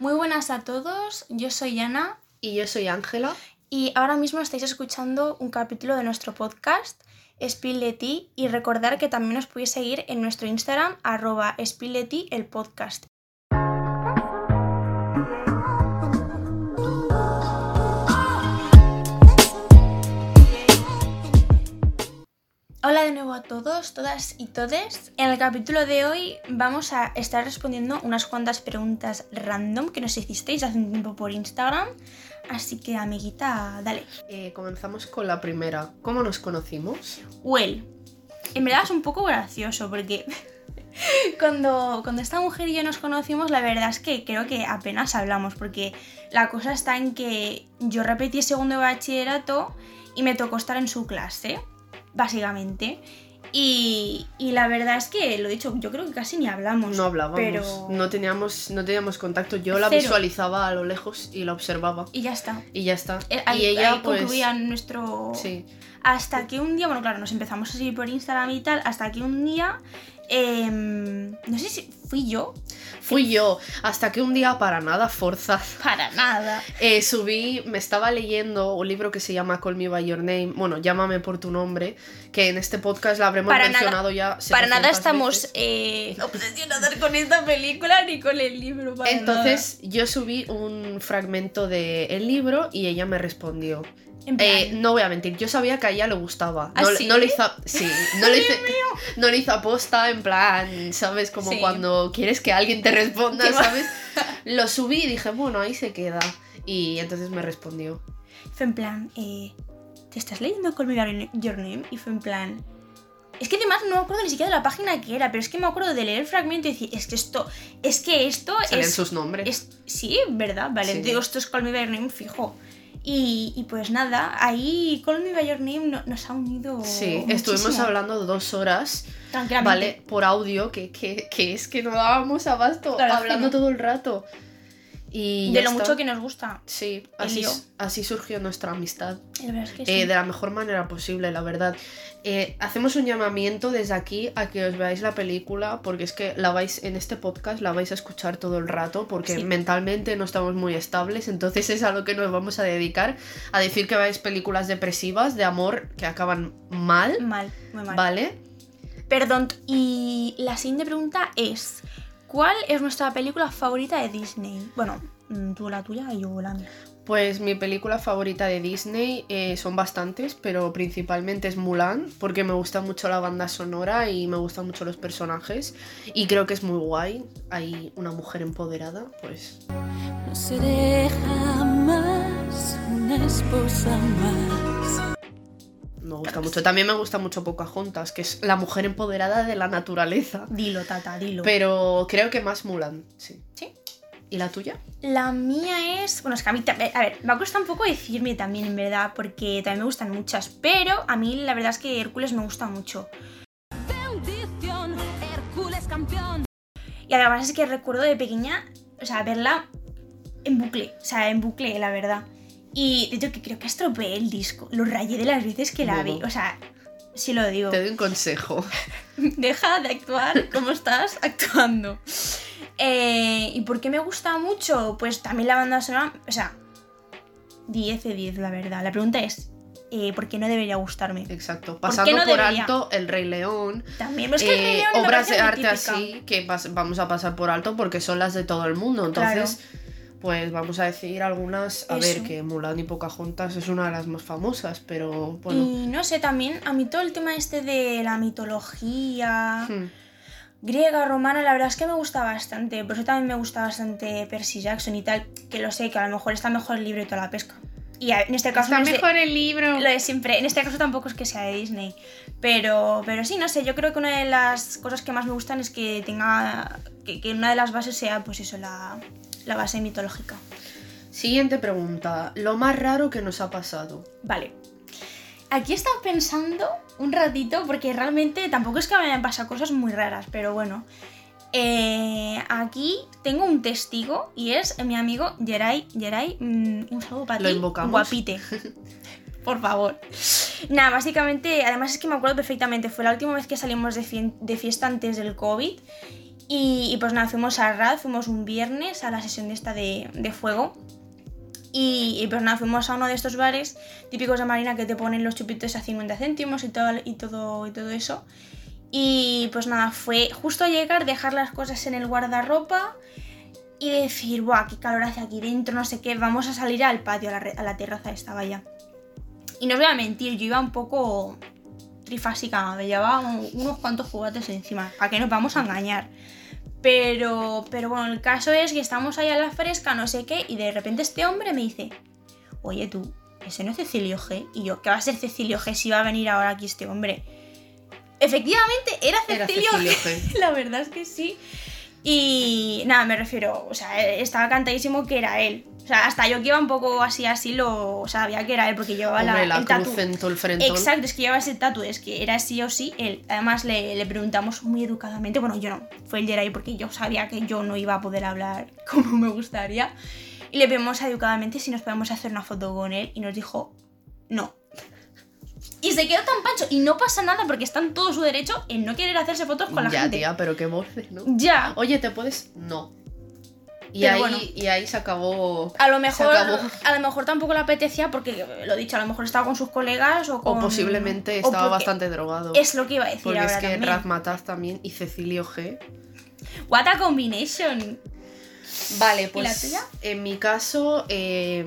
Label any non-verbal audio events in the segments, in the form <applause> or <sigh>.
Muy buenas a todos, yo soy Ana Y yo soy Ángela. y ahora mismo estáis escuchando un capítulo de nuestro podcast Spill de Ti y recordar que también os podéis seguir en nuestro Instagram arroba Spill de Ti, el podcast. Hola de nuevo a todos, todas y todes. En el capítulo de hoy vamos a estar respondiendo unas cuantas preguntas random que nos hicisteis hace un tiempo por Instagram. Así que, amiguita, dale. Eh, comenzamos con la primera. ¿Cómo nos conocimos? Well, en verdad es un poco gracioso porque <laughs> cuando, cuando esta mujer y yo nos conocimos, la verdad es que creo que apenas hablamos porque la cosa está en que yo repetí segundo de bachillerato y me tocó estar en su clase, básicamente. Y, y la verdad es que, lo dicho, yo creo que casi ni hablamos. No hablábamos. Pero... No, teníamos, no teníamos contacto. Yo la Cero. visualizaba a lo lejos y la observaba. Y ya está. Y ya está. Eh, Ahí, y ella, ahí pues. concluía nuestro... Sí. Hasta que un día, bueno, claro, nos empezamos a seguir por Instagram y tal, hasta que un día, em, no sé si fui yo, Fui yo. Hasta que un día, para nada forzado, para nada. eh, subí. Me estaba leyendo un libro que se llama Call Me By Your Name. Bueno, llámame por tu nombre. Que en este podcast la habremos Para nada- mencionado ya. Para nada 700 estamos eh, obsesionadas con esta película ni con el libro. para Entonces yo subí un fragmento del libro y ella me respondió. Eh, no voy a mentir, yo sabía que a ella le gustaba. ¿Ah, No, sí? no le hizo, sí, no le hice, no le hizo aposta en plan, ¿sabes? Como Sí. cuando quieres que alguien te responda, ¿sabes? <laughs> Lo subí y dije, bueno, ahí se queda. Y entonces me respondió. fue en plan, eh, ¿te estás leyendo Call Me By Your Name? Y fue en plan... Es que además no me acuerdo ni siquiera de la página que era, pero es que me acuerdo de leer el fragmento y decir, es que esto, es que esto Salen es... sus nombres. Es- sí, ¿verdad? Vale, Sí. digo, esto es Call Me By Your Name fijo. Y, y pues nada, ahí Call Me By Your Name no- nos ha unido. Sí, estuvimos hablando dos horas, Tranquilamente. ¿vale? Por audio, que, que, que es que no dábamos abasto hablando no. todo el rato. Y De lo está. mucho que nos gusta. Sí, así, así surgió nuestra amistad. La verdad es que sí. Eh, de la mejor manera posible, la verdad. Eh, hacemos un llamamiento desde aquí a que os veáis la película, porque es que la vais en este podcast la vais a escuchar todo el rato, porque Sí. mentalmente no estamos muy estables, entonces es a lo que nos vamos a dedicar, a decir que veáis películas depresivas de amor que acaban mal, Mal, muy mal. ¿vale? Perdón, y la siguiente pregunta es: ¿Cuál es nuestra película favorita de Disney? Bueno, mm, tú la tuya y yo la mía. Pues mi película favorita de Disney eh, son bastantes, pero principalmente es Mulan, porque me gusta mucho la banda sonora y me gustan mucho los personajes. Y creo que es muy guay. Hay una mujer empoderada, pues. No seré jamás una esposa más. Me gusta mucho. También me gusta mucho Pocahontas, que es la mujer empoderada de la naturaleza. Dilo, tata, dilo. Pero creo que más Mulan, sí. ¿Sí? ¿Y la tuya? La mía es. Bueno, es que a mí. ta- A ver, me cuesta un poco decirme también, en verdad, porque también me gustan muchas. Pero a mí la verdad es que Hércules me gusta mucho. Bendición, Hércules campeón. Y además es que recuerdo de pequeña, o sea, verla en bucle. O sea, en bucle, la verdad. Y de hecho que creo que estropeé el disco. Lo rayé de las veces que la vi. O sea, sí lo digo. Te doy un consejo. <laughs> Deja de actuar como estás actuando. Eh, ¿Y por qué me gusta mucho? Pues también la banda sonora, o sea, 10 de 10, la verdad. La pregunta es, eh, ¿por qué no debería gustarme? Exacto. Pasando no por alto El Rey León. También, es que el eh, Rey León me obras de arte típica. así que vamos a pasar por alto porque son las de todo el mundo. Entonces, pues vamos a decir algunas. A ver, que Mulan y Pocahontas es una de las más famosas, pero bueno. Y no sé, también a mí todo el tema este de la mitología Hmm. griega, romana, la verdad es que me gusta bastante. Por eso también me gusta bastante Percy Jackson y tal, que lo sé, que a lo mejor está mejor el libro y toda la pesca. Y en este caso no es de- el libro. Lo de siempre. En este caso tampoco es que sea de Disney. Pero, pero sí, no sé, yo creo que una de las cosas que más me gustan es que tenga. que, que una de las bases sea, pues eso, la, la base mitológica. Siguiente pregunta. Lo más raro que nos ha pasado. Vale. Aquí he estado pensando un ratito, porque realmente tampoco es que me hayan pasado cosas muy raras, pero bueno. Eh, aquí tengo un testigo y es mi amigo Geray. Geray, mm, un saludo para Lo ti. invocamos. Guapite. <laughs> Por favor. Nada, básicamente, además es que me acuerdo perfectamente, fue la última vez que salimos de, fie- de fiesta antes del COVID Y, pues nada, fuimos a Rad, fuimos un viernes a la sesión de esta de, de fuego. Y, pues nada, fuimos a uno de estos bares típicos de Marina que te ponen los chupitos a 50 céntimos y todo, y todo, y todo eso. Y pues nada, fue justo llegar, dejar las cosas en el guardarropa y decir, ¡buah, qué calor hace aquí dentro! No sé qué, vamos a salir al patio, a la, a la terraza esta, vaya. Y no os voy a mentir, yo iba un poco trifásica, me llevaba un- unos cuantos juguetes encima, a que nos vamos a engañar. Pero, pero bueno, el caso es que estamos ahí a la fresca, no sé qué, y de repente este hombre me dice, oye tú, ese no es Cecilio G. Y yo, ¿qué va a ser Cecilio G si va a venir ahora aquí este hombre? Efectivamente, era Era Cecilio, Cecilio G. G. <laughs> La verdad es que sí. Y nada, me refiero, o sea, estaba cantadísimo que era él. O sea, hasta yo que iba un poco así, así, lo sabía que era él porque llevaba Hombre, la, la el tatu. en todo el frentón. Exacto, es que llevaba ese tatu, es que era sí o sí él. Además le, le preguntamos muy educadamente, bueno, yo no, fue el Jerai porque yo sabía que yo no iba a poder hablar <laughs> como me gustaría. Y le pedimos educadamente si nos podíamos hacer una foto con él y nos dijo no. Y se quedó tan pancho y no pasa nada porque está en todo su derecho en no querer hacerse fotos con la ya, gente. tía, pero qué borde, ¿no? Ya. Oye, ¿te puedes? No. Y ahí, bueno. y ahí se acabó. A lo mejor, acabó. a lo mejor tampoco le apetecía porque, lo dicho, a lo mejor estaba con sus colegas o con... O posiblemente estaba bastante drogado. Es lo que iba a decir porque ahora es que también. Razmataz también y Cecilio G. What a combination. Vale, pues la tuya? en mi caso eh,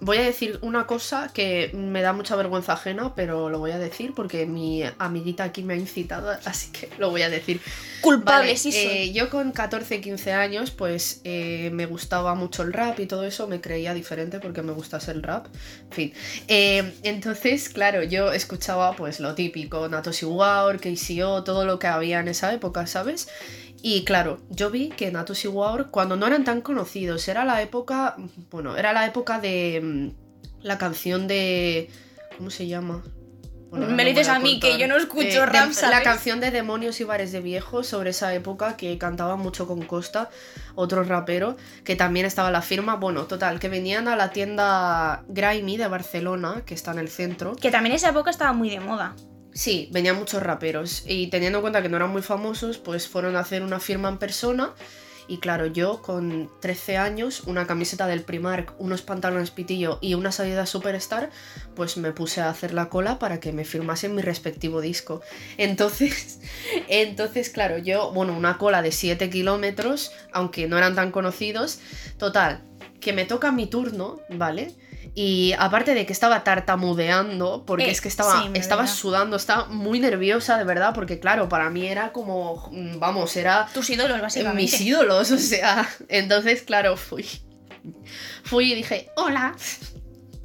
voy a decir una cosa que me da mucha vergüenza ajena, pero lo voy a decir porque mi amiguita aquí me ha incitado, así que lo voy a decir. Culpable, Vale, sí eh, yo con 14, 15 años, pues eh, me gustaba mucho el rap y todo eso, me creía diferente porque me gustase el rap. En fin. Eh, entonces, claro, yo escuchaba pues lo típico, Natos War, KCO, todo lo que había en esa época, ¿sabes? Y claro, yo vi que Natos y War, cuando no eran tan conocidos, era la época, bueno, era la época de mm, la canción de... ¿Cómo se llama? Bueno, Me lo no dices a mí, que yo no escucho Eh, de- La canción de Demonios y Bares de Viejos sobre esa época que cantaba mucho con Costa, otro rapero, que también estaba en la firma. Bueno, total, que venían a la tienda Grimy de Barcelona, que está en el centro. Que también esa época estaba muy de moda. Sí, venían muchos raperos y teniendo en cuenta que no eran muy famosos, pues fueron a hacer una firma en persona. Y claro, yo con 13 años, una camiseta del Primark, unos pantalones pitillo y una salida Superstar, pues me puse a hacer la cola para que me firmasen mi respectivo disco. <laughs> Entonces, entonces claro, yo, bueno, una cola de 7 kilómetros, aunque no eran tan conocidos, total, que me toca mi turno, ¿vale? Y aparte de que estaba tartamudeando, porque Eh, es que estaba, sí, estaba verdad. sudando, estaba muy nerviosa de verdad, porque claro, para mí era como, mm, vamos, era Tus ídolos, básicamente. mis ídolos, <laughs> o sea, entonces claro, fui. Fui y dije, hola.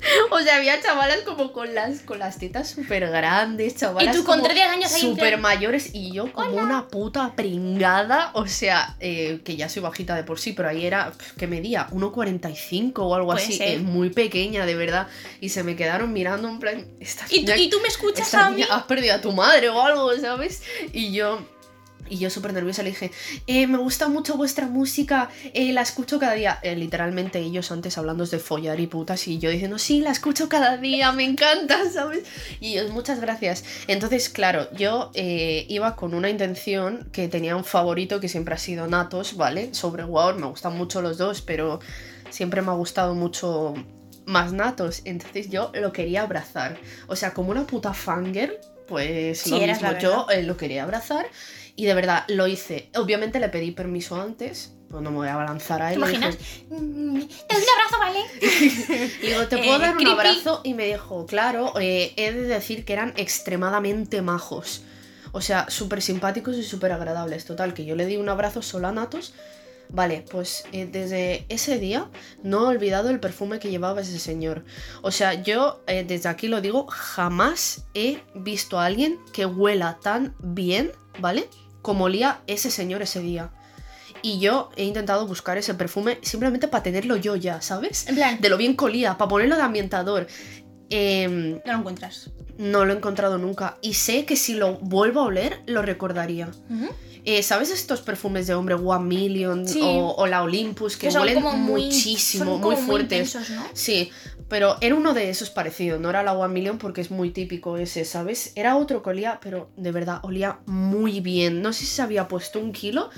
<laughs> O sea, había chavalas como con las, con las tetas súper grandes, chavalas Y tú con como 13 años ahí súper mayores y yo como una puta pringada, o sea, eh, que ya soy bajita de por sí, pero ahí era, que medía 1,45 o algo así, eh, muy pequeña, de verdad, y se me quedaron mirando en plan, ¿Y, tú, y tú me escuchas a mí. has perdido a tu madre o algo, ¿sabes? Y yo, y yo súper nerviosa le dije, "Eh, me gusta mucho vuestra música, eh, la escucho cada día. Eh, literalmente ellos antes hablando de follar y putas y yo diciendo, sí, la escucho cada día, me encanta, <laughs> ¿sabes? Y ellos, muchas gracias. Entonces, claro, yo eh, iba con una intención que tenía un favorito que siempre ha sido Natos, ¿vale? Sobre Wow, me gustan mucho los dos, pero siempre me ha gustado mucho más Natos. Entonces yo lo quería abrazar. O sea, como una puta fangirl, pues Sí, lo mismo yo eh, lo quería abrazar. Y de verdad, lo hice. Obviamente le pedí permiso antes. Pues no me voy a lanzar a ¿Te él. le imaginas? dije- Mm, Te doy un abrazo, ¿vale? <laughs> le digo, ¿te puedo Eh, dar un creepy. abrazo? Y me dijo, claro, eh, he de decir que eran extremadamente majos. O sea, súper simpáticos y súper agradables. Total, que yo le di un abrazo solo a Natos. Vale, pues eh, desde ese día no he olvidado el perfume que llevaba ese señor. O sea, yo eh, desde aquí lo digo, jamás he visto a alguien que huela tan bien, ¿vale? Como olía ese señor ese día. Y yo he intentado buscar ese perfume simplemente para tenerlo yo ya, ¿sabes? En plan, de lo bien colía, para ponerlo de ambientador. Em, no lo encuentras. no lo he encontrado nunca. Y sé que si lo vuelvo a oler, lo recordaría. Eh, ¿Sabes estos perfumes de hombre One Million Sí. o, o la Olympus que, Que huelen como muy, muchísimo, muy como fuertes? intensos, ¿no? Sí, pero era uno de esos parecidos, no era la One Million porque es muy típico ese, ¿sabes? Era otro que olía, pero de verdad olía muy bien. No sé si se había puesto un kilo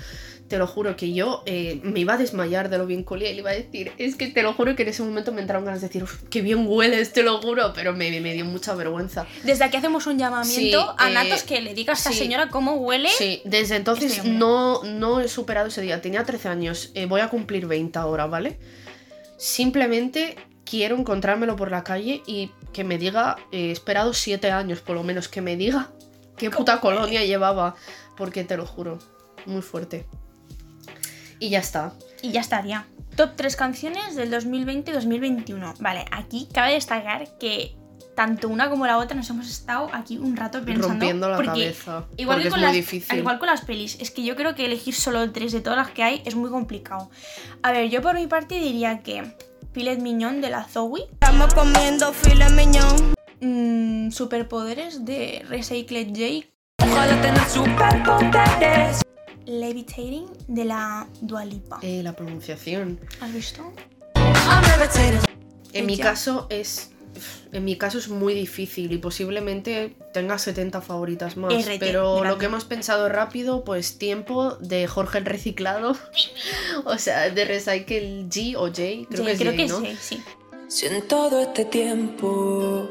te lo juro que yo eh, me iba a desmayar de lo bien colía y le iba a decir, es que te lo juro que en ese momento me entraron ganas de decir, "Uf, qué bien hueles, te lo juro, pero me, me dio mucha vergüenza. Desde aquí hacemos un llamamiento Sí, a eh, Natos que le diga a esta sí. señora cómo huele. Sí, desde entonces Este no, no he superado ese día. Tenía 13 años, eh, voy a cumplir 20 ahora, ¿vale? Simplemente quiero encontrármelo por la calle y que me diga, eh, he esperado 7 años por lo menos, que me diga <laughs> qué puta colonia llevaba, porque te lo juro, muy fuerte. Y ya está. Y ya estaría. Top 3 canciones del 2020-2021. Vale, aquí cabe destacar que tanto una como la otra nos hemos estado aquí un rato pensando. Rompiendo la porque cabeza, Igual porque que es con muy las, difícil. Igual con las pelis. Es que yo creo que elegir solo tres de todas las que hay es muy complicado. A ver, yo por mi parte diría que Filet Mignon de la Zoe. Estamos comiendo filet mignon. mm, superpoderes de Recycled J. Ojalá tener superpoderes. Levitating de la Dualipa. Eh, la pronunciación. ¿Has visto? I'm. En mi caso es. En mi caso es muy difícil y posiblemente tenga 70 favoritas más. RT, pero lo que hemos pensado rápido, pues tiempo de Jorge el Reciclado. <laughs> o sea, de Recycle G o J, creo que es creo J, que ¿no? sí, sí. Si en todo este tiempo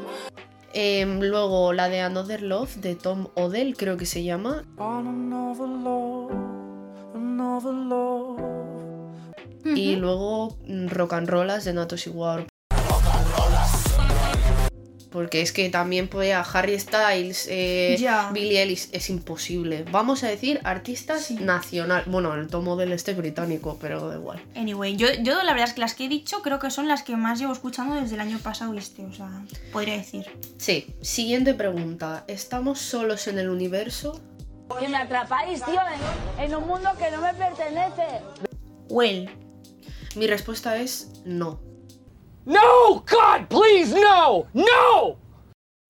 Em, luego la de Another Love de Tom Odell, creo que se llama. Y luego mm, Rock and Rollas de Natos y Warp. Porque es que también puede a Harry Styles, eh. Billie Ellis, es imposible. Vamos a decir artistas nacional. Bueno, el Tom Odell este es británico, pero da igual. Anyway, yo, yo la verdad es que las que he dicho creo que son las que más llevo escuchando desde el año pasado este, o sea, podría decir. Sí, siguiente pregunta. ¿Estamos solos en el universo? Que me atrapáis, tío, en, en un mundo que no me pertenece. Well, Mi respuesta es no, No! God, please, no! No!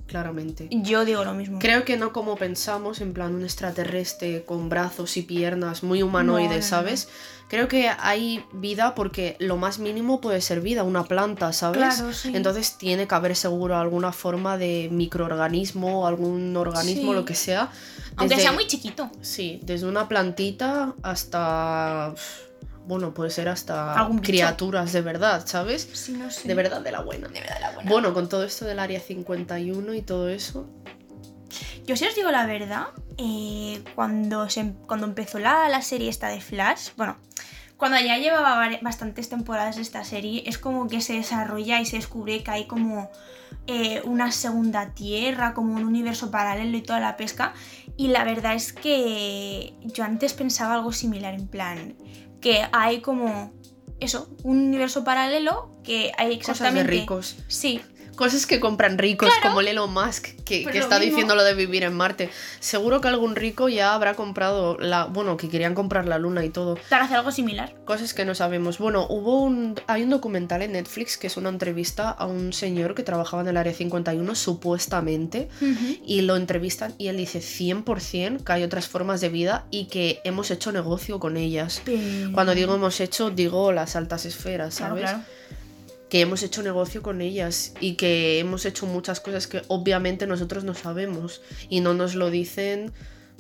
claramente. yo digo lo mismo. Creo que no como pensamos, en plan un extraterrestre con brazos y piernas muy humanoide, No. ¿sabes? Creo que hay vida porque lo más mínimo puede ser vida, una planta, ¿sabes? Claro, sí. Entonces tiene que haber seguro alguna forma de microorganismo, algún organismo, Sí. lo que sea. Aunque sea muy chiquito. Sí, desde una plantita hasta... Bueno, puede ser hasta criaturas de verdad, ¿sabes? Sí, no sé. De verdad de la buena. De verdad, la buena. Bueno, con todo esto del área 51 y todo eso, Yo si os digo la verdad, eh, cuando, se, cuando empezó la, la serie esta de Flash, bueno, cuando ya llevaba bastantes temporadas esta serie, es como que se desarrolla y se descubre que hay como eh, una segunda tierra, como un universo paralelo y toda la pesca. Y la verdad es que yo antes pensaba algo similar, en plan, que hay como eso, un universo paralelo que hay cosas de exactamente... ricos. Sí, Cosas que compran ricos, como el Elon Musk, que, Pues que está mismo. diciendo lo de vivir en Marte. Seguro que algún rico ya habrá comprado la. Bueno, que querían comprar la luna y todo. para hacer algo similar. Cosas que no sabemos. Bueno, hubo un. Hay un documental en Netflix que es una entrevista a un señor que trabajaba en el área 51, supuestamente. Y lo entrevistan y él dice 100% que hay otras formas de vida y que hemos hecho negocio con ellas. Pero- Cuando digo hemos hecho, digo las altas esferas, Claro, ¿sabes? claro. Que hemos hecho negocio con ellas y que hemos hecho muchas cosas que obviamente nosotros no sabemos y no nos lo dicen,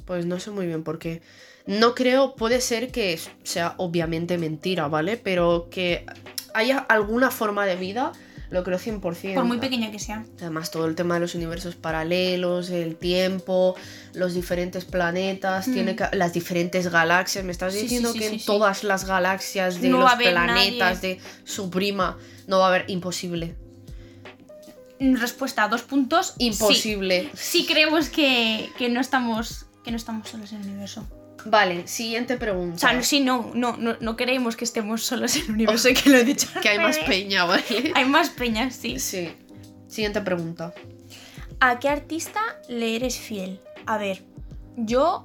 pues no sé muy bien por qué. No creo, puede ser que sea obviamente mentira, ¿vale? Pero que haya alguna forma de vida, lo creo 100%. Por muy pequeña que sea. Además, todo el tema de los universos paralelos, el tiempo, los diferentes planetas, Mm. tiene que- las diferentes galaxias. Me estás Sí, diciendo sí, que en todas las galaxias de No los a planetas nadie. de su prima no va a haber imposible. Respuesta, dos puntos. Imposible. Sí, creemos que, que no estamos que no estamos solos en el universo. Vale, siguiente O pregunta. sea, no- sí, no, no, no, no creemos que estemos solos en el universo, que lo he dicho. que hay más peña, ¿vale? <laughs> Hay más peñas, sí. Sí. Siguiente pregunta. ¿A qué artista le eres fiel? A ver, yo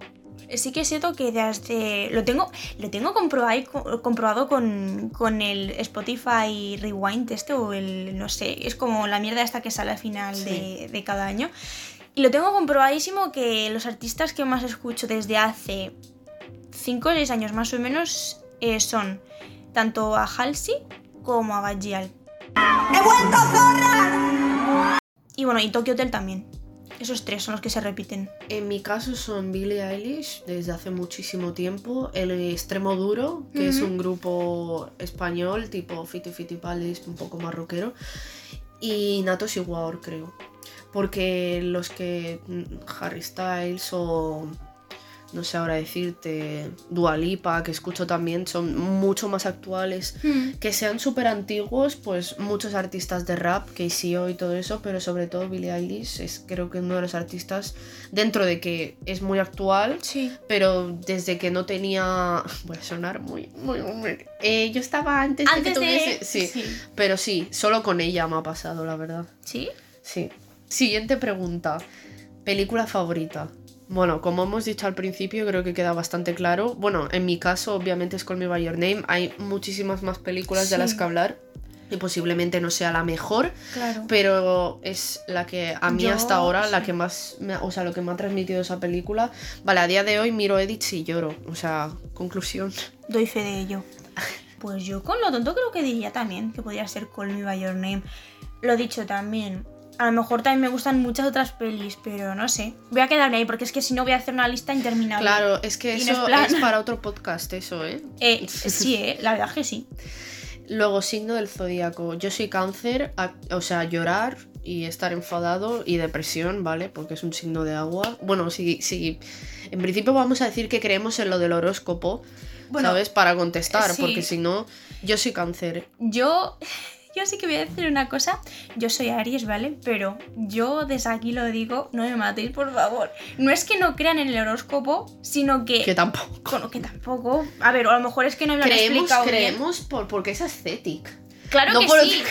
sí que siento que desde. Lo tengo, lo tengo comprobado, comprobado con, con el Spotify Rewind este, o el. no sé, es como la mierda esta que sale al final Sí. de, de cada año. Y lo tengo comprobadísimo que los artistas que más escucho desde hace 5 o 6 años más o menos eh, son tanto a Halsey como a Bajal. ¡He vuelto zorra! Y bueno, y Tokyo Hotel también. Esos tres son los que se repiten. En mi caso son Billie Eilish desde hace muchísimo tiempo, El Extremo Duro, que es un grupo español tipo Fiti Fiti Palis, un poco más rockero, y Natos Igual, creo. Porque los que mm, Harry Styles o no sé ahora decirte, Dualipa, que escucho también, son mucho más actuales. Hmm. Que sean súper antiguos, pues muchos artistas de rap, KCO y todo eso, pero sobre todo Billie Eilish es creo que uno de los artistas, dentro de que es muy actual, Sí. pero desde que no tenía... <laughs> Voy a sonar muy... muy, muy- Eh, yo estaba antes, de Antes que de- tuviese... Sí. sí. pero sí, solo con ella me ha pasado, la verdad. ¿Sí? Sí. Siguiente pregunta. Película favorita. Bueno, como hemos dicho al principio, creo que queda bastante claro. Bueno, en mi caso, obviamente es Call Me By Your Name. Hay muchísimas más películas de las que hablar. Y posiblemente no sea la mejor, Claro. pero es la que a mí Yo, hasta ahora, la que más, me o sea, lo que me ha transmitido esa película. Vale, a día de hoy miro edits y lloro. O sea, conclusión. Doy fe de ello. <laughs> Pues yo con lo tonto creo que diría también que podría ser Call Me By Your Name. Lo dicho también. A lo mejor también me gustan muchas otras pelis, pero no sé. Voy a quedarme ahí porque es que si no voy a hacer una lista interminable. Claro, es que eso es para otro podcast, eso, ¿eh? <laughs> Eh, sí, eh, la verdad que sí. Luego, signo del zodíaco. Yo soy cáncer, a- o sea, llorar y estar enfadado y depresión, ¿vale? Porque es un signo de agua. Bueno, sí, sí. En principio vamos a decir que creemos en lo del horóscopo, Bueno, ¿sabes? Para contestar, sí. porque si no, yo soy cáncer. Yo, yo sí que voy a decir una cosa. Yo soy Aries, ¿vale? Pero yo desde aquí lo digo, no me matéis, por favor. No es que no crean en el horóscopo, sino que... Que tampoco. Bueno, que tampoco. A ver, o a lo mejor es que no me lo han Creemos, explicado bien. creemos por, porque es aesthetic. Claro No que por sí.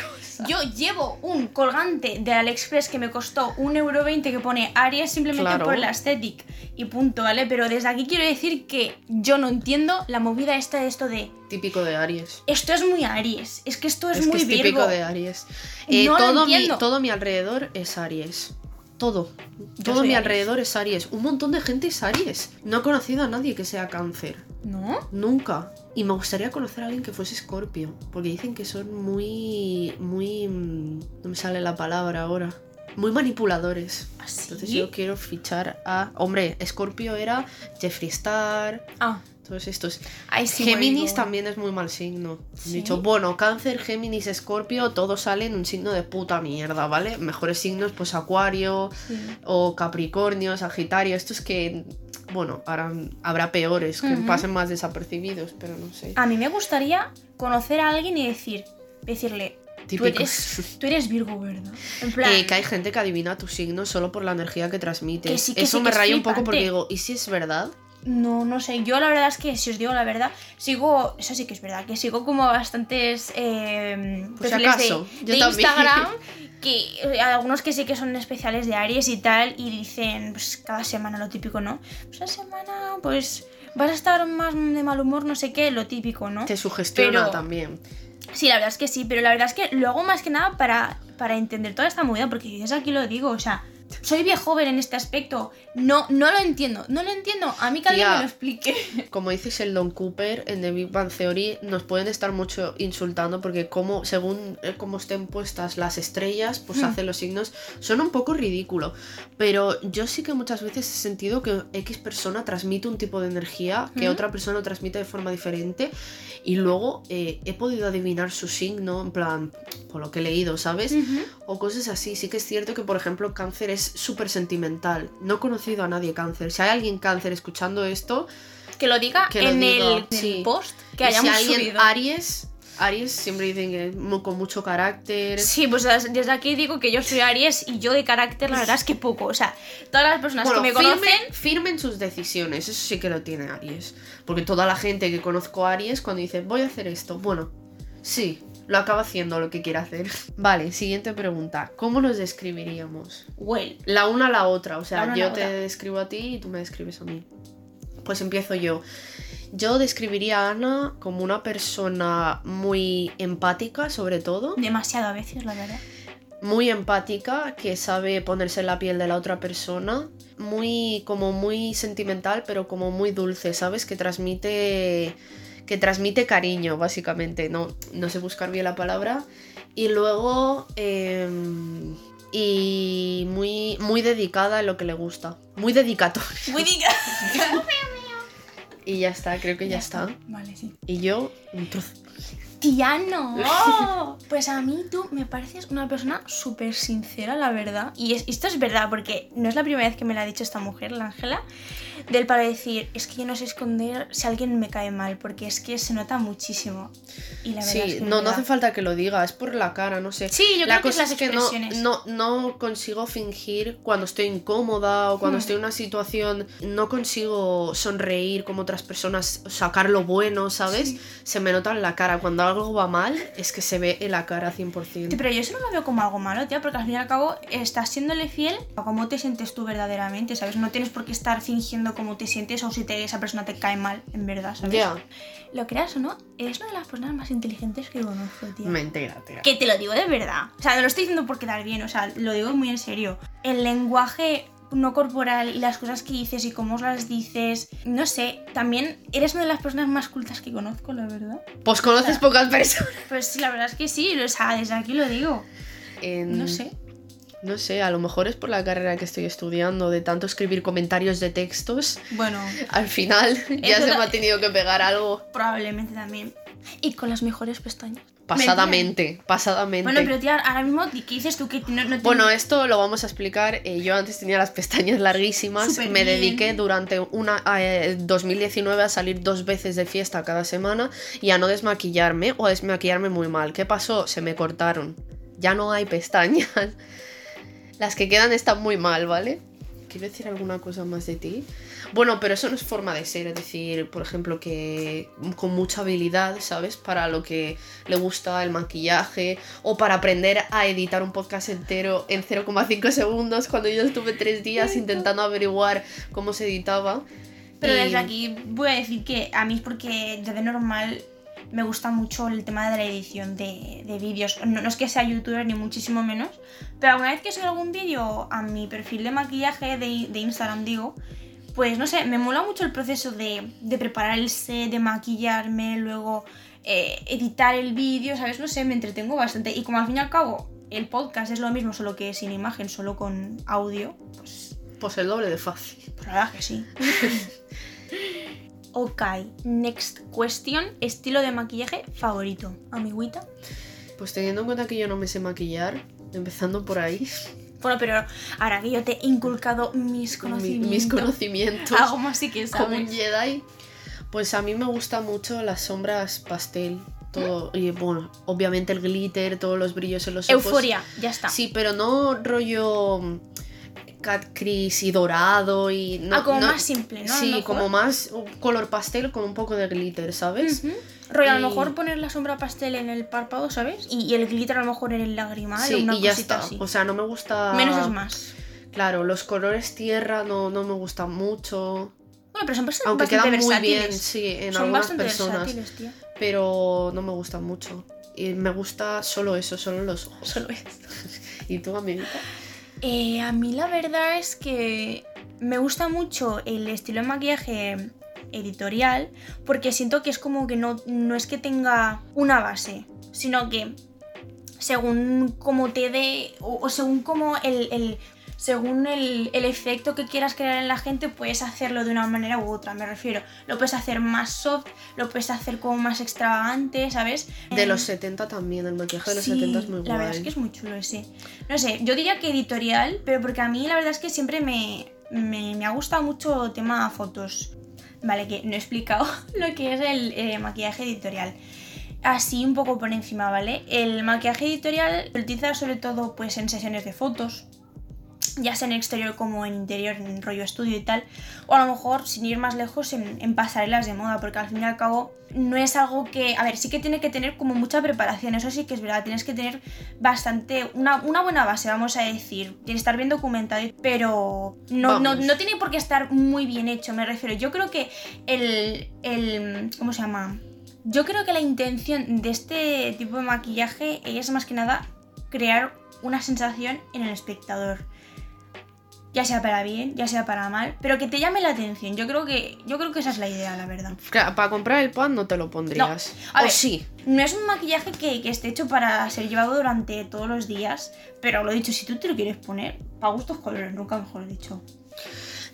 Yo llevo un colgante de AliExpress que me costó 1,20€ que pone Aries simplemente Claro. por la aesthetic y punto, ¿vale? Pero desde aquí quiero decir que yo no entiendo la movida esta de esto de Típico de Aries. esto es muy Aries, es que esto es, Es, muy que es Virgo. típico de Aries. Eh, No lo todo, mi, todo mi alrededor es Aries. Todo. Todo mi Aries. alrededor es Aries. Un montón de gente es Aries. No he conocido a nadie que sea cáncer. ¿No? Nunca. Y me gustaría conocer a alguien que fuese Scorpio. Porque dicen que son muy. muy. mm, No me sale la palabra ahora. Muy manipuladores. ¿Así? Entonces yo quiero fichar a. Hombre, Scorpio era Jeffree Star. Ah, Todos estos. ahí sí. Géminis también es muy mal signo. ¿Sí? dicho, bueno, Cáncer, Géminis, Escorpio, todos salen un signo de puta mierda, ¿vale? Mejores signos, pues Acuario Sí. o Capricornio, Sagitario. Estos que, bueno, harán- habrá peores, que pasen más desapercibidos, pero no sé. A mí me gustaría conocer a alguien y decir, decirle, tú eres, tú eres Virgo, ¿verdad? En plan, Eh, que hay gente que adivina tu signo solo por la energía que transmite. Que sí, que Eso sí, me raya un poco porque digo, ¿y si es verdad? No, no sé. Yo la verdad es que, si os digo la verdad, sigo. Eso sí que es verdad, que sigo como bastantes. Eh, si perfiles acaso, de, yo de. Instagram. <laughs> Que eh, algunos que sí que son especiales de Aries y tal. Y dicen, pues cada semana lo típico, ¿no? Pues la semana, pues. Vas a estar más de mal humor, no sé qué, lo típico, ¿no? Te sugestiona Pero- también. Sí, la verdad es que sí, pero la verdad es que lo hago más que nada para, para entender toda esta movida, porque yo desde aquí lo digo, o sea, soy bien joven en este aspecto. No, no lo entiendo, no lo entiendo. A mí que alguien me lo explique. <laughs> como dice Sheldon Cooper en The Big Bang Theory, nos pueden estar mucho insultando porque como, según eh, cómo estén puestas las estrellas, pues Hmm. hacen los signos. Son un poco ridículo. Pero yo sí que muchas veces he sentido que X persona transmite un tipo de energía que Hmm. otra persona transmite de forma diferente. Y luego eh, he podido adivinar su signo, en plan, por lo que he leído, ¿sabes? Ujú. O cosas así. Sí que es cierto que, por ejemplo, cáncer es súper sentimental. No he conocido a nadie cáncer. Si hay alguien cáncer escuchando esto, Que lo diga Que en, el, sí. post que y hayamos si alguien subido. Aries, Aries siempre dicen que es con mucho carácter. Sí, pues des- desde aquí digo que yo soy Aries y yo de carácter la verdad es que poco. O sea, todas las personas Bueno, que me firmen, conocen... firmen sus decisiones, eso sí que lo tiene Aries. Porque toda la gente que conozco a Aries, cuando dice voy a hacer esto, bueno, sí, lo acaba haciendo lo que quiere hacer. <laughs> Vale, siguiente pregunta. ¿Cómo nos describiríamos? Well, La una a la otra, o sea, yo te otra. describo a ti y tú me describes a mí. Pues empiezo yo. Yo describiría a Ana como una persona muy empática, sobre todo. demasiado a veces, la verdad. muy empática, que sabe ponerse en la piel de la otra persona, muy como muy sentimental, pero como muy dulce, ¿sabes? Que transmite que transmite cariño, básicamente. No, no sé buscar bien la palabra. Y luego em, y muy, muy dedicada a lo que le gusta. Muy dedicatoria. Muy diga. <laughs> Y ya está, creo que ya, está. Vale, sí. Y yo, un trozo. Tía, no. <laughs> Pues a mí tú me pareces una persona súper sincera, la verdad. Y es- esto es verdad, porque no es la primera vez que me lo ha dicho esta mujer, la Ángela, del para decir, es que yo no sé esconder si alguien me cae mal, porque es que se nota muchísimo. Y la verdad es Sí, que no, no hace falta que lo diga, es por la cara, no sé. Sí, yo la creo que es cosa las es que no, expresiones. no, no consigo fingir cuando estoy incómoda o cuando Hmm. estoy en una situación, no consigo sonreír como otras personas, sacar lo bueno, ¿sabes? Se me nota en la cara. Cuando algo va mal, es que se ve en la cara 100%. Sí, pero yo eso no lo veo como algo malo, tía, porque al fin y al cabo estás siéndole fiel a cómo te sientes tú verdaderamente, ¿sabes? No tienes por qué estar fingiendo cómo te sientes o si te- esa persona te cae mal, en verdad, ¿sabes? Ya, Lo creas o no, eres una de las personas más inteligentes que conozco, tía. mentira, tía. Que te lo digo de verdad. O sea, no lo estoy diciendo por quedar bien, o sea, lo digo muy en serio. El lenguaje no corporal y las cosas que dices y cómo las dices, no sé, también eres una de las personas más cultas que conozco, la verdad. Pues conoces pocas personas. Pues sí, la verdad es que sí, o sea, desde aquí lo digo. En- No sé. No sé, a lo mejor es por la carrera que estoy estudiando, de tanto escribir comentarios de textos. Bueno, Al final ya se me ha tenido que pegar algo. probablemente también. Y con las mejores pestañas. Pasadamente, pasadamente. Bueno, pero tía, ahora mismo, ¿qué dices tú que no, no te- Bueno, esto lo vamos a explicar. Eh, yo antes tenía las pestañas larguísimas. Me bien. dediqué durante una eh, 2019 a salir dos veces de fiesta cada semana y a no desmaquillarme o a desmaquillarme muy mal. ¿Qué pasó? Se me cortaron. Ya no hay pestañas. <laughs> Las que quedan están muy mal, ¿vale? ¿Quiero decir alguna cosa más de ti? Bueno, pero eso no es forma de ser, es decir, por ejemplo, que con mucha habilidad, ¿sabes? Para lo que le gusta el maquillaje o para aprender a editar un podcast entero en 0,5 segundos cuando yo estuve tres días intentando averiguar cómo se editaba. Pero desde aquí voy a decir que a mí es porque yo de normal me gusta mucho el tema de la edición de, de vídeos. No, no es que sea youtuber ni muchísimo menos, pero alguna vez que subo algún vídeo a mi perfil de maquillaje de, de Instagram, digo, pues no sé, me mola mucho el proceso de, de preparar el set, de maquillarme, luego eh, editar el vídeo, ¿sabes? No sé, me entretengo bastante. Y como al fin y al cabo el podcast es lo mismo, solo que sin imagen, solo con audio, pues Pues el doble de fácil. pues la verdad que sí. <laughs> ok, next question. Estilo de maquillaje favorito. Amiguita. Pues teniendo en cuenta que yo no me sé maquillar, empezando por ahí, Bueno, pero ahora que yo te he inculcado mis mi- conocimientos. mis conocimientos. Algo más sí que como un sabes. Jedi. Pues a mí me gusta mucho las sombras pastel. Todo, y bueno, obviamente el glitter, todos los brillos en los ojos. Euforia, ya está. Sí, pero no rollo cat crease y dorado y no, Ah, como no- más simple, ¿no? Sí, como más color pastel con un poco de glitter, ¿sabes? Ujú. Rollo, a lo Y- mejor poner la sombra pastel en el párpado, ¿sabes? Y, y el glitter a lo mejor en el lagrimal Sí, o una y ya cosita está. así. O sea, no me gusta. Menos es más. Claro, los colores tierra no, no me gustan mucho. Bueno, pero son bast- Aunque bastante quedan muy bien, sí, en son algunas bastante personas. tía. Pero no me gustan mucho. Y me gusta solo eso, solo los ojos. Solo <laughs> es. ¿Y tú, amiguita? Eh, a mí la verdad es que me gusta mucho el estilo de maquillaje editorial porque siento que es como que no, no es que tenga una base, sino que según como te dé o, según como el- según el, el efecto que quieras crear en la gente puedes hacerlo de una manera u otra, me refiero. Lo puedes hacer más soft, lo puedes hacer como más extravagante, ¿sabes? De Em, los 70 también, el maquillaje de los Sí, 70 es muy la guay. verdad es que es muy chulo ese. No sé, yo diría que editorial, pero porque a mí la verdad es que siempre me, me, me ha gustado mucho el tema fotos. Vale, que no he explicado <laughs> lo que es el eh, maquillaje editorial. Así un poco por encima, ¿vale? El maquillaje editorial se utiliza sobre todo pues en sesiones de fotos, ya sea en exterior como en interior, en rollo estudio y tal, o a lo mejor, sin ir más lejos, en, en pasarelas de moda, porque al fin y al cabo no es algo que, a ver, sí que tiene que tener como mucha preparación, eso sí que es verdad, tienes que tener bastante, una, una buena base, vamos a decir, tiene que estar bien documentado, pero no, no, no tiene por qué estar muy bien hecho, me refiero, yo creo que el, el ¿cómo se llama? Yo creo que la intención de este tipo de maquillaje es más que nada crear una sensación en el espectador. Ya sea para bien, ya sea para mal, pero que te llame la atención. Yo creo que, yo creo que esa es la idea, la verdad. Claro, para comprar el pan no te lo pondrías. A o sí. No es un maquillaje que, que esté hecho para ser llevado durante todos los días, pero lo dicho, si tú te lo quieres poner, para gustos colores, nunca mejor dicho.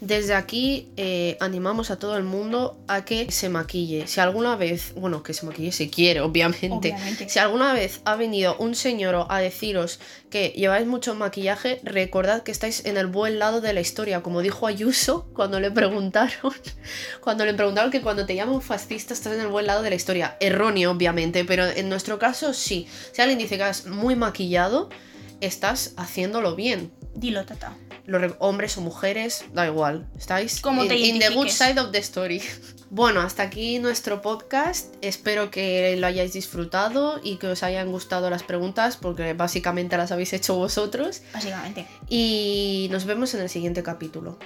Desde aquí eh, animamos a todo el mundo a que se maquille. Si alguna vez, bueno, que se maquille si quiere, obviamente. Obviamente. Si alguna vez ha venido un señor a deciros que lleváis mucho maquillaje, recordad que estáis en el buen lado de la historia. Como dijo Ayuso cuando le preguntaron, <laughs> cuando le preguntaron que cuando te llaman fascista estás en el buen lado de la historia. Erróneo, obviamente, pero en nuestro caso sí. Si alguien dice que estás muy maquillado, estás haciéndolo bien Dilo, tata. los re- hombres o mujeres, da igual, estáis Como in, te in the good identifiques. side of the story. <laughs> Bueno, hasta aquí nuestro podcast. Espero que lo hayáis disfrutado y que os hayan gustado las preguntas porque básicamente las habéis hecho vosotros. Básicamente. Y nos vemos en el siguiente capítulo.